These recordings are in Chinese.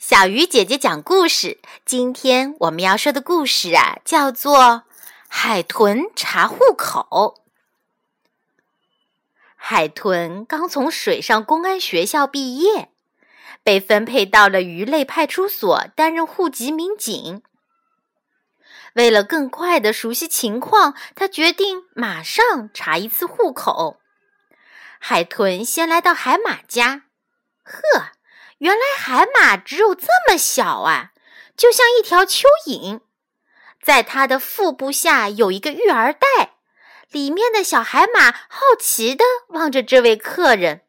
小鱼姐姐讲故事。今天我们要说的故事啊，叫做《海豚查户口》。海豚刚从水上公安学校毕业，被分配到了鱼类派出所担任户籍民警。为了更快的熟悉情况，他决定马上查一次户口。海豚先来到海马家，呵。原来海马只有这么小啊，就像一条蚯蚓。在它的腹部下有一个育儿袋，里面的小海马好奇地望着这位客人。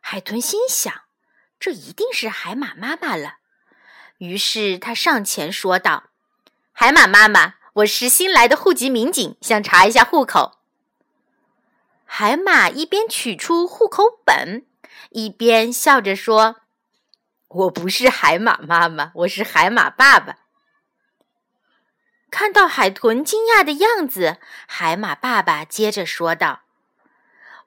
海豚心想：这一定是海马妈妈了。于是他上前说道：“海马妈妈，我是新来的户籍民警，想查一下户口。”海马一边取出户口本。一边笑着说：“我不是海马妈妈，我是海马爸爸。”看到海豚惊讶的样子，海马爸爸接着说道：“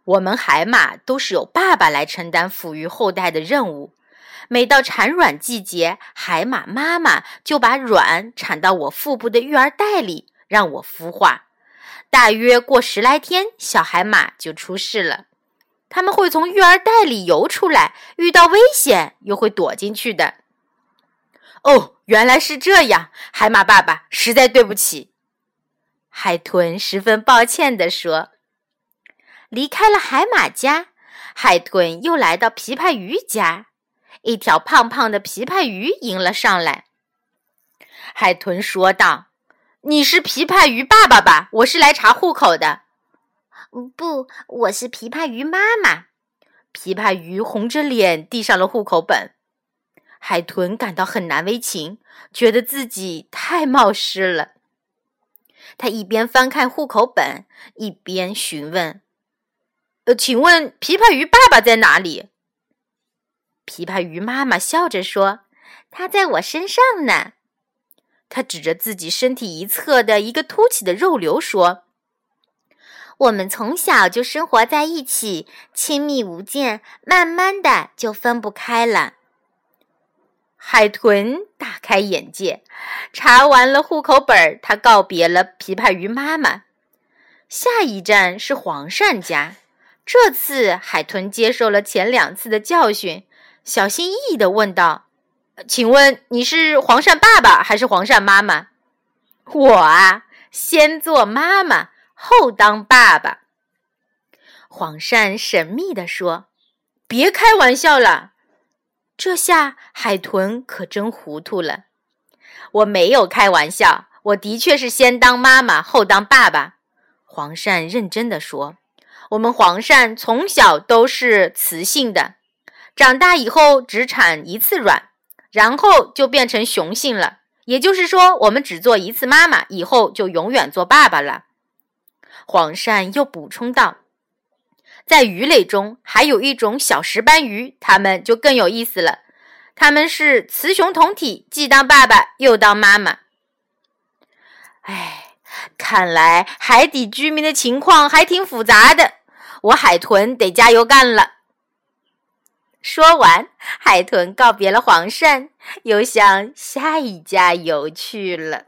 我们海马都是由爸爸来承担抚育后代的任务。每到产卵季节，海马妈妈就把卵产到我腹部的育儿袋里，让我孵化。大约过十来天，小海马就出世了。”他们会从育儿袋里游出来，遇到危险又会躲进去的。哦，原来是这样，海马爸爸，实在对不起。海豚十分抱歉地说。离开了海马家，海豚又来到琵琶鱼家，一条胖胖的琵琶鱼迎了上来。海豚说道：“你是琵琶鱼爸爸吧？我是来查户口的。”不，我是琵琶鱼妈妈。琵琶鱼红着脸递上了户口本，海豚感到很难为情，觉得自己太冒失了。他一边翻看户口本，一边询问：“呃，请问琵琶鱼爸爸在哪里？”琵琶鱼妈妈笑着说：“他在我身上呢。”他指着自己身体一侧的一个凸起的肉瘤说。我们从小就生活在一起，亲密无间，慢慢的就分不开了。海豚大开眼界，查完了户口本，他告别了琵琶鱼妈妈。下一站是黄鳝家，这次海豚接受了前两次的教训，小心翼翼的问道：“请问你是黄鳝爸爸还是黄鳝妈妈？”我啊，先做妈妈。后当爸爸，黄鳝神秘地说：“别开玩笑了。”这下海豚可真糊涂了。我没有开玩笑，我的确是先当妈妈后当爸爸。黄鳝认真的说：“我们黄鳝从小都是雌性的，长大以后只产一次卵，然后就变成雄性了。也就是说，我们只做一次妈妈，以后就永远做爸爸了。”黄鳝又补充道：“在鱼类中，还有一种小石斑鱼，它们就更有意思了。它们是雌雄同体，既当爸爸又当妈妈。哎，看来海底居民的情况还挺复杂的。我海豚得加油干了。”说完，海豚告别了黄鳝，又向下一家游去了。